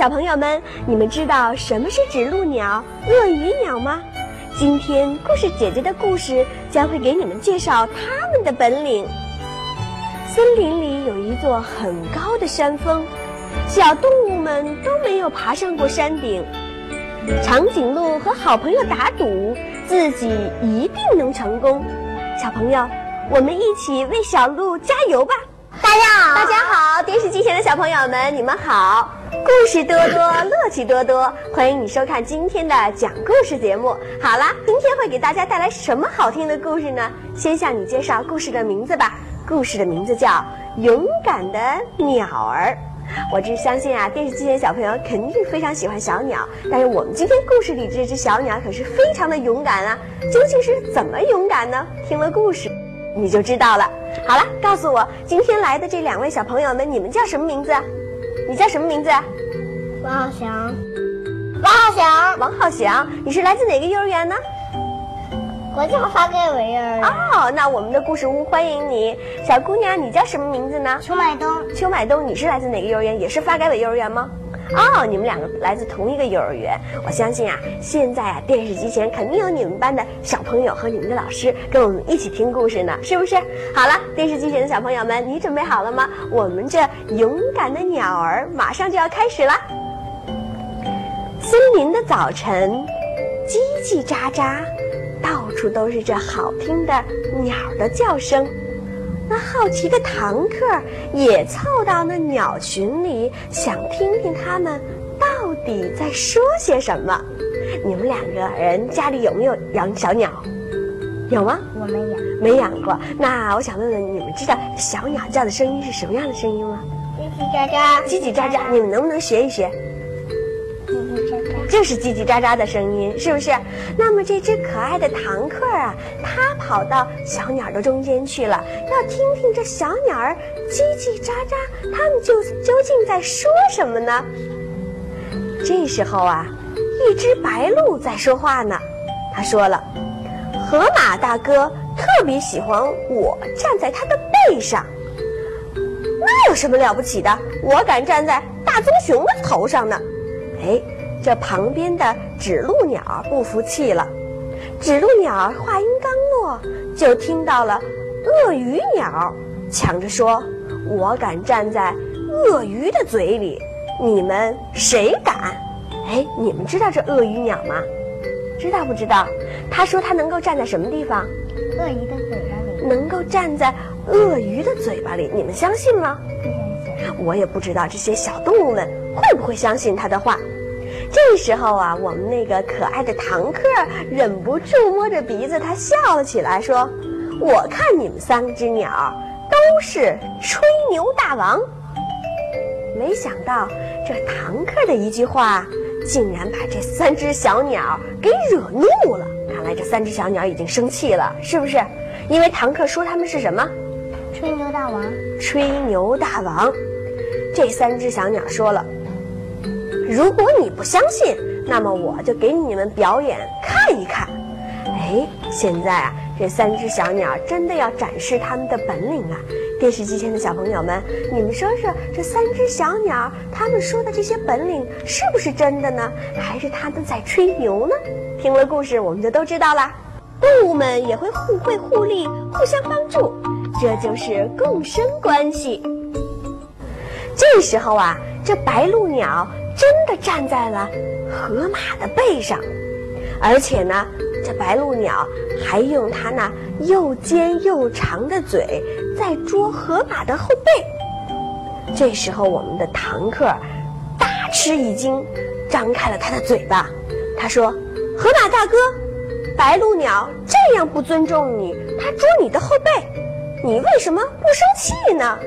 的小朋友们，你们知道什么是指路鸟、鳄鱼鸟吗？今天故事姐姐的故事将会给你们介绍它们的本领。森林里有一座很高的山峰，小动物们都没有爬上过山顶。长颈鹿和好朋友打赌，自己一定能成功。小朋友，我们一起为小鹿加油吧！大家好，大家好，电视机前的小朋友们，你们好！故事多多，乐趣多多，欢迎你收看今天的讲故事节目。好啦，今天会给大家带来什么好听的故事呢？先向你介绍故事的名字吧。故事的名字叫《勇敢的鸟儿》。我只相信啊，电视机前的小朋友肯定非常喜欢小鸟，但是我们今天故事里这只小鸟可是非常的勇敢啊！究竟是怎么勇敢呢？听了故事，你就知道了。好了，告诉我，今天来的这两位小朋友们，你们叫什么名字？你叫什么名字？王浩翔，王浩翔，王浩翔，你是来自哪个幼儿园呢？国家发改委幼儿园。哦，那我们的故事屋欢迎你，小姑娘，你叫什么名字呢？邱买东，邱买东，你是来自哪个幼儿园？也是发改委幼儿园吗？哦，你们两个来自同一个幼儿园。我相信啊，现在啊，电视机前肯定有你们班的小朋友和你们的老师跟我们一起听故事呢，是不是？好了，电视机前的小朋友们，你准备好了吗？我们这勇敢的鸟儿马上就要开始了。森林的早晨，叽叽喳喳，到处都是这好听的鸟的叫声。那好奇的堂客也凑到那鸟群里，想听听他们到底在说些什么。你们两个人家里有没有养小鸟？有吗？我没养，没养过。那我想问问，你们知道小鸟叫的声音是什么样的声音吗？叽叽喳喳，叽叽喳喳。你们能不能学一学？就是叽叽喳喳的声音，是不是？那么这只可爱的堂客啊，它跑到小鸟的中间去了，要听听这小鸟儿叽叽喳喳，它们就究竟在说什么呢？这时候啊，一只白鹭在说话呢，它说了：“河马大哥特别喜欢我站在他的背上，那有什么了不起的？我敢站在大棕熊的头上呢。”哎，这旁边的指路鸟不服气了。指路鸟话音刚落，就听到了鳄鱼鸟抢着说：“我敢站在鳄鱼的嘴里，你们谁敢？”哎，你们知道这鳄鱼鸟吗？知道不知道？他说他能够站在什么地方？鳄鱼的嘴巴里能够站在鳄鱼的嘴巴里，你们相信吗？不相信。我也不知道这些小动物们会不会相信他的话。这时候啊，我们那个可爱的堂客忍不住摸着鼻子，他笑了起来，说：“我看你们三只鸟都是吹牛大王。”没想到这堂客的一句话，竟然把这三只小鸟给惹怒了。看来这三只小鸟已经生气了，是不是？因为堂客说他们是什么？吹牛大王，吹牛大王。这三只小鸟说了。如果你不相信，那么我就给你们表演看一看。哎，现在啊，这三只小鸟真的要展示他们的本领了。电视机前的小朋友们，你们说说，这三只小鸟他们说的这些本领是不是真的呢？还是他们在吹牛呢？听了故事，我们就都知道啦。动物们也会互惠互利，互相帮助，这就是共生关系。这时候啊，这白鹭鸟。真的站在了河马的背上，而且呢，这白鹭鸟还用它那又尖又长的嘴在啄河马的后背。这时候，我们的堂客大吃一惊，张开了他的嘴巴。他说：“河马大哥，白鹭鸟这样不尊重你，它啄你的后背，你为什么不生气呢？”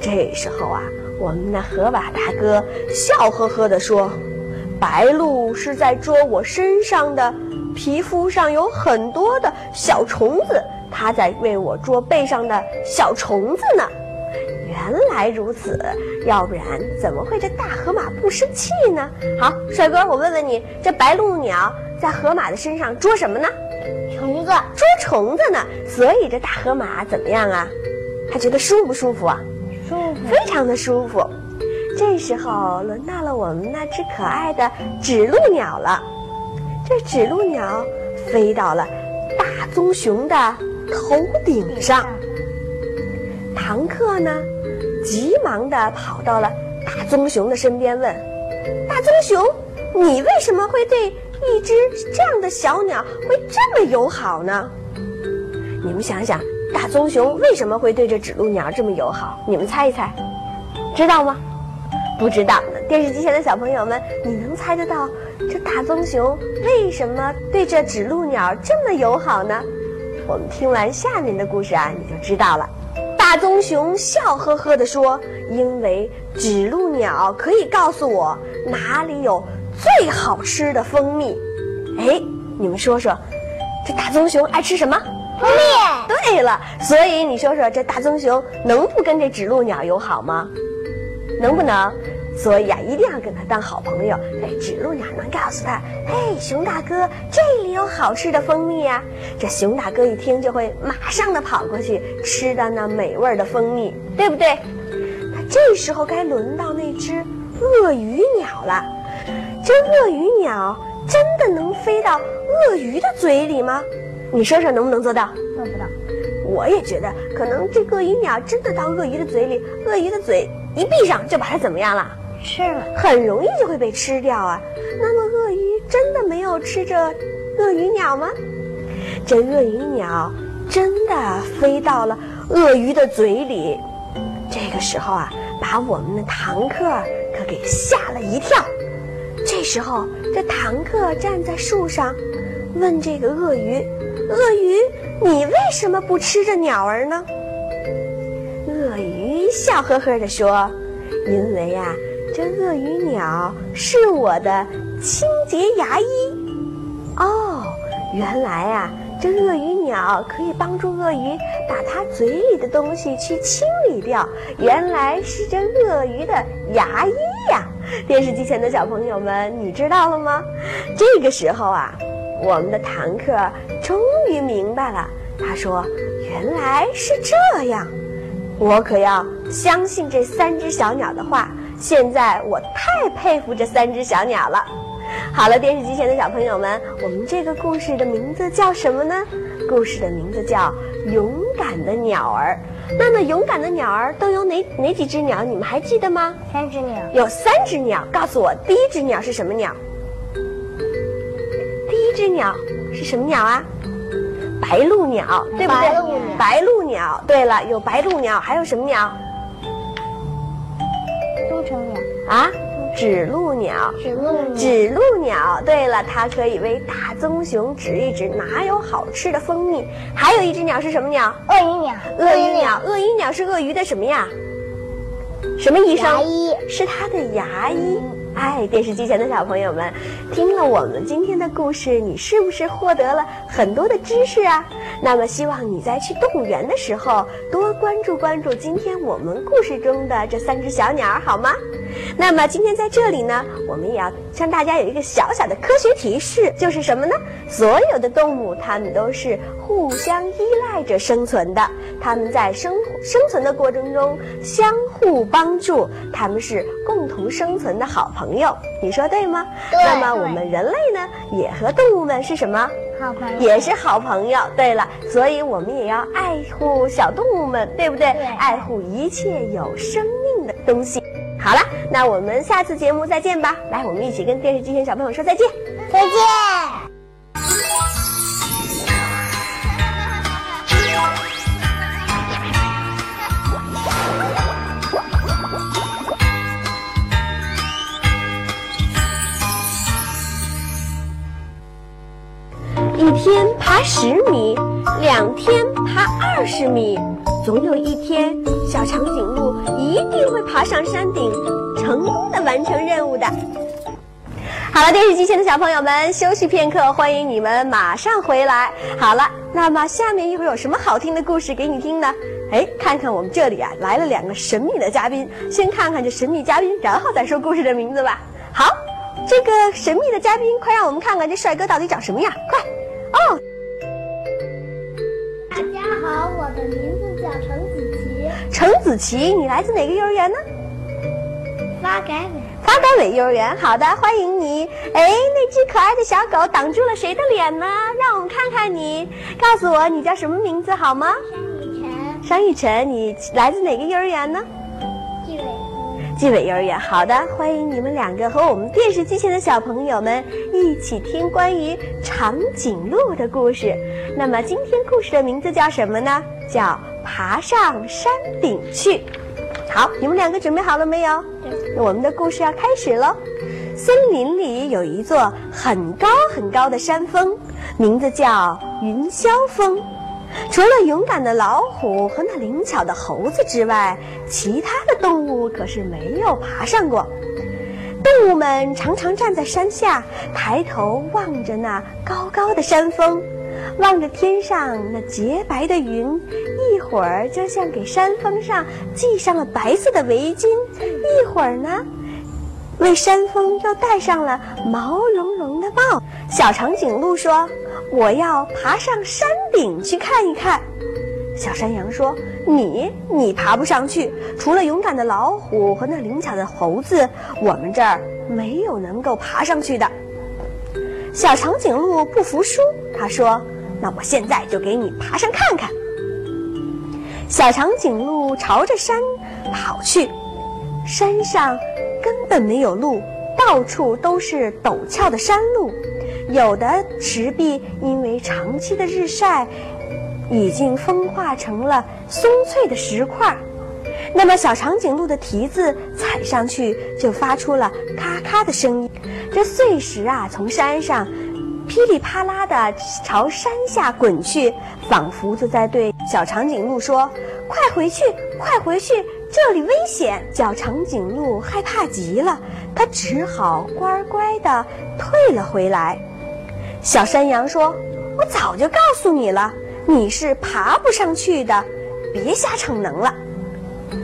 这时候啊。我们那河马大哥笑呵呵地说：“白鹭是在捉我身上的皮肤上有很多的小虫子，它在为我捉背上的小虫子呢。原来如此，要不然怎么会这大河马不生气呢？好，帅哥，我问问你，这白鹭鸟在河马的身上捉什么呢？虫子，捉虫子呢。所以这大河马怎么样啊？他觉得舒不舒服啊？舒服，非常的舒服。这时候轮到了我们那只可爱的指路鸟了。这指路鸟飞到了大棕熊的头顶上。唐克呢，急忙的跑到了大棕熊的身边，问：“大棕熊，你为什么会对一只这样的小鸟会这么友好呢？”你们想想，大棕熊为什么会对这指鹿鸟这么友好？你们猜一猜，知道吗？不知道。电视机前的小朋友们，你能猜得到这大棕熊为什么对这指鹿鸟这么友好呢？我们听完下面的故事啊，你就知道了。大棕熊笑呵呵地说：“因为指鹿鸟可以告诉我哪里有最好吃的蜂蜜。”哎，你们说说，这大棕熊爱吃什么？蜂蜜。对了，所以你说说，这大棕熊能不跟这指鹿鸟友好吗？能不能？所以啊，一定要跟他当好朋友。这指鹿鸟能告诉他：“嘿，熊大哥，这里有好吃的蜂蜜呀！”这熊大哥一听就会马上的跑过去吃到那美味的蜂蜜，对不对？那这时候该轮到那只鳄鱼鸟了。这鳄鱼鸟真的能飞到鳄鱼的嘴里吗？你说说能不能做到？做不到。我也觉得，可能这鳄鱼鸟真的到鳄鱼的嘴里，鳄鱼的嘴一闭上就把它怎么样了？吃了，很容易就会被吃掉啊。那么鳄鱼真的没有吃这鳄鱼鸟吗？这鳄鱼鸟真的飞到了鳄鱼的嘴里。这个时候啊，把我们的唐克可给吓了一跳。这时候，这唐克站在树上，问这个鳄鱼：“鳄鱼，你为什么不吃这鸟儿呢？”鳄鱼笑呵呵地说：“因为呀。”这鳄鱼鸟是我的清洁牙医哦，原来啊，这鳄鱼鸟可以帮助鳄鱼把它嘴里的东西去清理掉。原来是这鳄鱼的牙医呀！电视机前的小朋友们，你知道了吗？这个时候啊，我们的坦克终于明白了。他说：“原来是这样，我可要相信这三只小鸟的话。”现在我太佩服这三只小鸟了。好了，电视机前的小朋友们，我们这个故事的名字叫什么呢？故事的名字叫《勇敢的鸟儿》。那么，勇敢的鸟儿都有哪哪几只鸟？你们还记得吗？三只鸟。有三只鸟。告诉我，第一只鸟是什么鸟？第一只鸟是什么鸟啊？白鹭鸟，对不对？白鹭鸟。对了，有白鹭鸟，还有什么鸟？啊，指鹿鸟，指鹿指鹿鸟。对了，它可以为大棕熊指一指哪有好吃的蜂蜜。还有一只鸟是什么鸟？鳄鱼鸟。鳄鱼鸟，鳄鱼鸟是鳄鱼的什么呀？什么医生？牙医。是它的牙医。哎，电视机前的小朋友们，听了我们今天的故事，你是不是获得了很多的知识啊？那么，希望你在去动物园的时候多关注关注今天我们故事中的这三只小鸟，好吗？那么今天在这里呢，我们也要向大家有一个小小的科学提示，就是什么呢？所有的动物它们都是互相依赖着生存的，他们在生生存的过程中相互帮助，他们是共同生存的好朋友。你说对吗？对。那么我们人类呢，也和动物们是什么？好朋友。也是好朋友。对了，所以我们也要爱护小动物们，对不对？对。爱护一切有生命的东西。好了，那我们下次节目再见吧。来，我们一起跟电视机前小朋友说再见。再见。十米，两天爬二十米。总有一天，小长颈鹿一定会爬上山顶，成功的完成任务的。好了，电视机前的小朋友们，休息片刻，欢迎你们马上回来。好了，那么下面一会儿有什么好听的故事给你听呢？哎，看看我们这里啊，来了两个神秘的嘉宾，先看看这神秘嘉宾，然后再说故事的名字吧。好，这个神秘的嘉宾，快让我们看看这帅哥到底长什么样，快哦！我的名字叫程子琪。程子琪，你来自哪个幼儿园呢？发改委。发改委幼儿园，好的，欢迎你。哎，那只可爱的小狗挡住了谁的脸呢？让我们看看你，告诉我你叫什么名字好吗？山雨晨，商雨晨，你来自哪个幼儿园呢？纪委。幼儿园，好的，欢迎你们两个和我们电视机前的小朋友们一起听关于长颈鹿的故事。那么今天故事的名字叫什么呢？叫爬上山顶去。好，你们两个准备好了没有？那我们的故事要开始喽。森林里有一座很高很高的山峰，名字叫云霄峰。除了勇敢的老虎和那灵巧的猴子之外，其他的动物可是没有爬上过。动物们常常站在山下，抬头望着那高高的山峰，望着天上那洁白的云，一会儿就像给山峰上系上了白色的围巾，一会儿呢，为山峰又戴上了毛茸茸的帽。小长颈鹿说。我要爬上山顶去看一看。小山羊说：“你你爬不上去，除了勇敢的老虎和那灵巧的猴子，我们这儿没有能够爬上去的。”小长颈鹿不服输，他说：“那我现在就给你爬上看看。”小长颈鹿朝着山跑去，山上根本没有路，到处都是陡峭的山路。有的石壁因为长期的日晒，已经风化成了松脆的石块。那么小长颈鹿的蹄子踩上去就发出了咔咔的声音。这碎石啊，从山上噼里啪啦地朝山下滚去，仿佛就在对小长颈鹿说：“快回去，快回去，这里危险！”小长颈鹿害怕极了，它只好乖乖地退了回来。小山羊说：“我早就告诉你了，你是爬不上去的，别瞎逞能了。”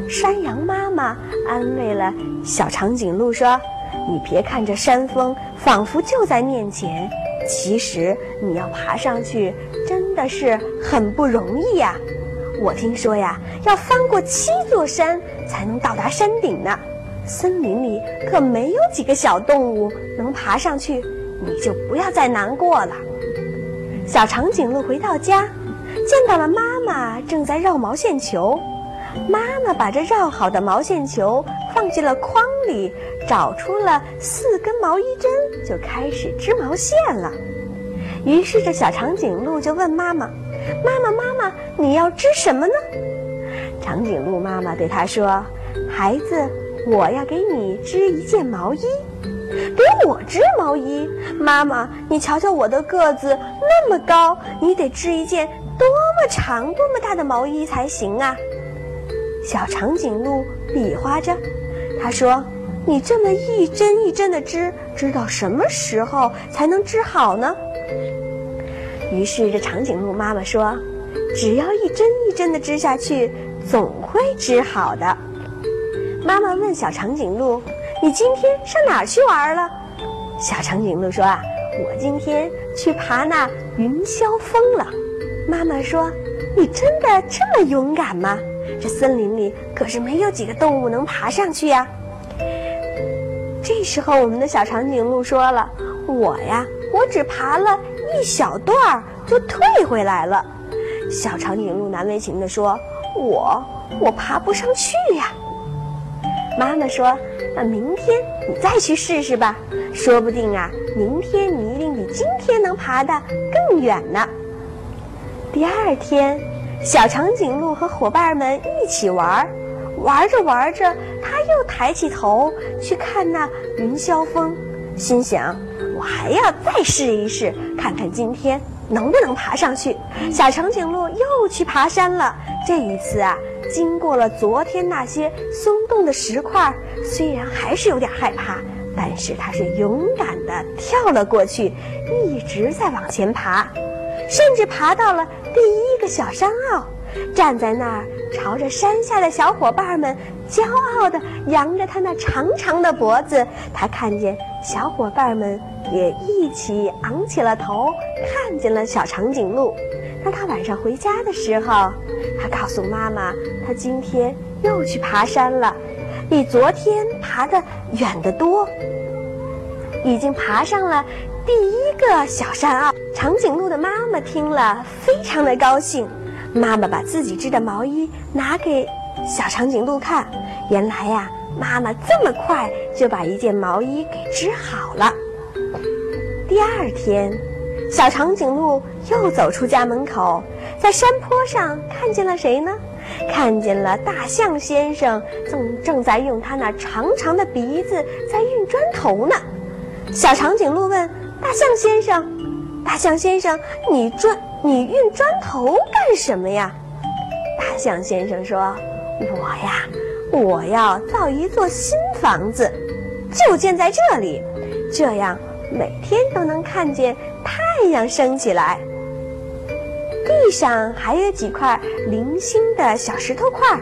山羊妈妈安慰了小长颈鹿说：“你别看这山峰仿佛就在面前，其实你要爬上去真的是很不容易呀。我听说呀，要翻过七座山才能到达山顶呢。森林里可没有几个小动物能爬上去。”你就不要再难过了。小长颈鹿回到家，见到了妈妈正在绕毛线球。妈妈把这绕好的毛线球放进了筐里，找出了四根毛衣针，就开始织毛线了。于是这小长颈鹿就问妈妈：“妈妈，妈妈，你要织什么呢？”长颈鹿妈妈对他说：“孩子，我要给你织一件毛衣。”给我织毛衣，妈妈，你瞧瞧我的个子那么高，你得织一件多么长、多么大的毛衣才行啊！小长颈鹿比划着，他说：“你这么一针一针的织，织到什么时候才能织好呢？”于是这长颈鹿妈妈说：“只要一针一针的织下去，总会织好的。”妈妈问小长颈鹿。你今天上哪儿去玩了？小长颈鹿说：“啊，我今天去爬那云霄峰了。”妈妈说：“你真的这么勇敢吗？这森林里可是没有几个动物能爬上去呀。”这时候，我们的小长颈鹿说了：“我呀，我只爬了一小段儿就退回来了。”小长颈鹿难为情地说：“我我爬不上去呀。”妈妈说。那明天你再去试试吧，说不定啊，明天你一定比今天能爬得更远呢。第二天，小长颈鹿和伙伴们一起玩儿，玩着玩着，他又抬起头去看那云霄峰，心想：我还要再试一试，看看今天能不能爬上去。小长颈鹿又去爬山了，这一次啊。经过了昨天那些松动的石块，虽然还是有点害怕，但是它是勇敢地跳了过去，一直在往前爬，甚至爬到了第一个小山坳，站在那儿，朝着山下的小伙伴们骄傲地扬着他那长长的脖子。他看见小伙伴们也一起昂起了头，看见了小长颈鹿。当他晚上回家的时候，他告诉妈妈，他今天又去爬山了，比昨天爬得远得多。已经爬上了第一个小山坳，长颈鹿的妈妈听了非常的高兴。妈妈把自己织的毛衣拿给小长颈鹿看，原来呀，妈妈这么快就把一件毛衣给织好了。第二天，小长颈鹿又走出家门口，在山坡上看见了谁呢？看见了大象先生，正正在用他那长长的鼻子在运砖头呢。小长颈鹿问大象先生：“大象先生，你砖你运砖头干什么呀？”大象先生说：“我呀，我要造一座新房子，就建在这里，这样每天都能看见太阳升起来。”地上还有几块零星的小石头块，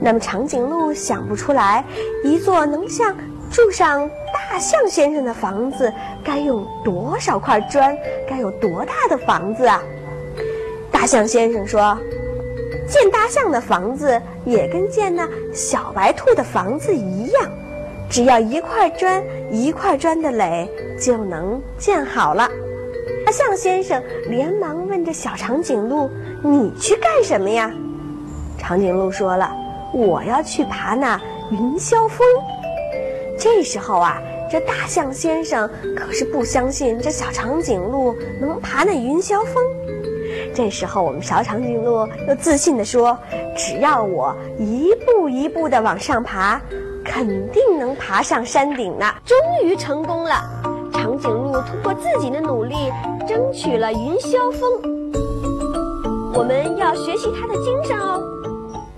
那么长颈鹿想不出来，一座能像住上大象先生的房子该用多少块砖，该有多大的房子啊？大象先生说：“建大象的房子也跟建那小白兔的房子一样，只要一块砖一块砖的垒就能建好了。”大象先生连忙问着小长颈鹿：“你去干什么呀？”长颈鹿说了：“我要去爬那云霄峰。”这时候啊，这大象先生可是不相信这小长颈鹿能爬那云霄峰。这时候，我们小长颈鹿又自信地说：“只要我一步一步地往上爬，肯定能爬上山顶呢！”终于成功了。长颈鹿通过自己的努力，争取了云霄峰。我们要学习它的精神哦。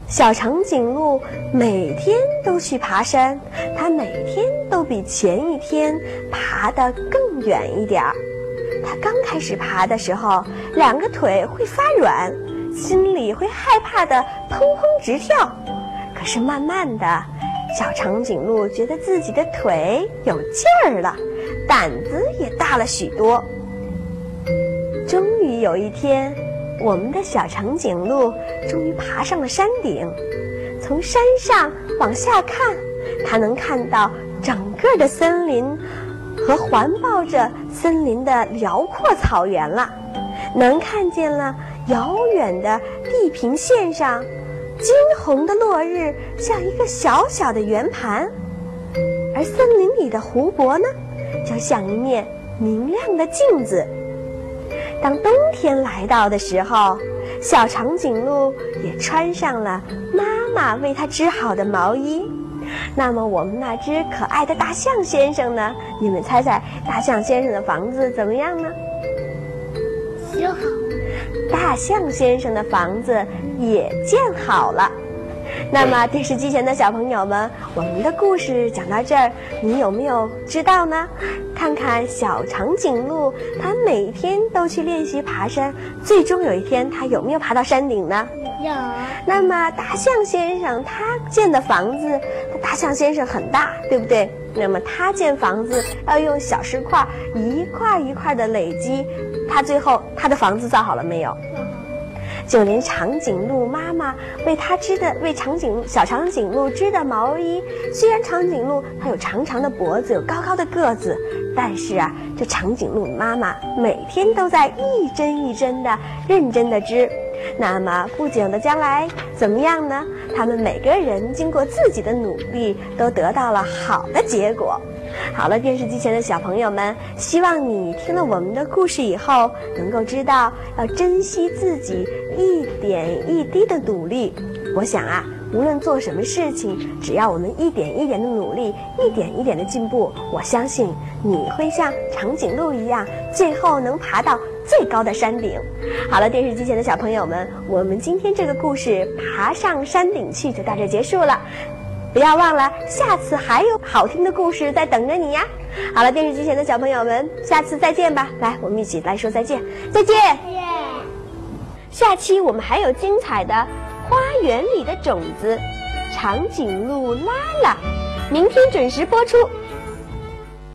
小长颈鹿每天都去爬山，它每天都比前一天爬得更远一点儿。它刚开始爬的时候，两个腿会发软，心里会害怕的砰砰直跳。可是慢慢的，小长颈鹿觉得自己的腿有劲儿了。胆子也大了许多。终于有一天，我们的小长颈鹿终于爬上了山顶。从山上往下看，它能看到整个的森林和环抱着森林的辽阔草原了。能看见了遥远的地平线上，金红的落日像一个小小的圆盘，而森林里的湖泊呢？就像一面明亮的镜子。当冬天来到的时候，小长颈鹿也穿上了妈妈为它织好的毛衣。那么，我们那只可爱的大象先生呢？你们猜猜，大象先生的房子怎么样呢？修好。大象先生的房子也建好了。那么，电视机前的小朋友们，我们的故事讲到这儿，你有没有知道呢？看看小长颈鹿，它每天都去练习爬山，最终有一天，它有没有爬到山顶呢？有。那么，大象先生他建的房子，大象先生很大，对不对？那么，他建房子要用小石块一块一块的累积，他最后他的房子造好了没有？就连长颈鹿妈妈为它织的为长颈小长颈鹿织的毛衣，虽然长颈鹿它有长长的脖子，有高高的个子，但是啊，这长颈鹿妈妈每天都在一针一针的认真的织。那么不久的将来怎么样呢？他们每个人经过自己的努力，都得到了好的结果。好了，电视机前的小朋友们，希望你听了我们的故事以后，能够知道要珍惜自己一点一滴的努力。我想啊，无论做什么事情，只要我们一点一点的努力，一点一点的进步，我相信你会像长颈鹿一样，最后能爬到最高的山顶。好了，电视机前的小朋友们，我们今天这个故事《爬上山顶去》就到这结束了。不要忘了，下次还有好听的故事在等着你呀！好了，电视机前的小朋友们，下次再见吧！来，我们一起来说再见，再见！再见。下期我们还有精彩的《花园里的种子》，长颈鹿拉拉，明天准时播出。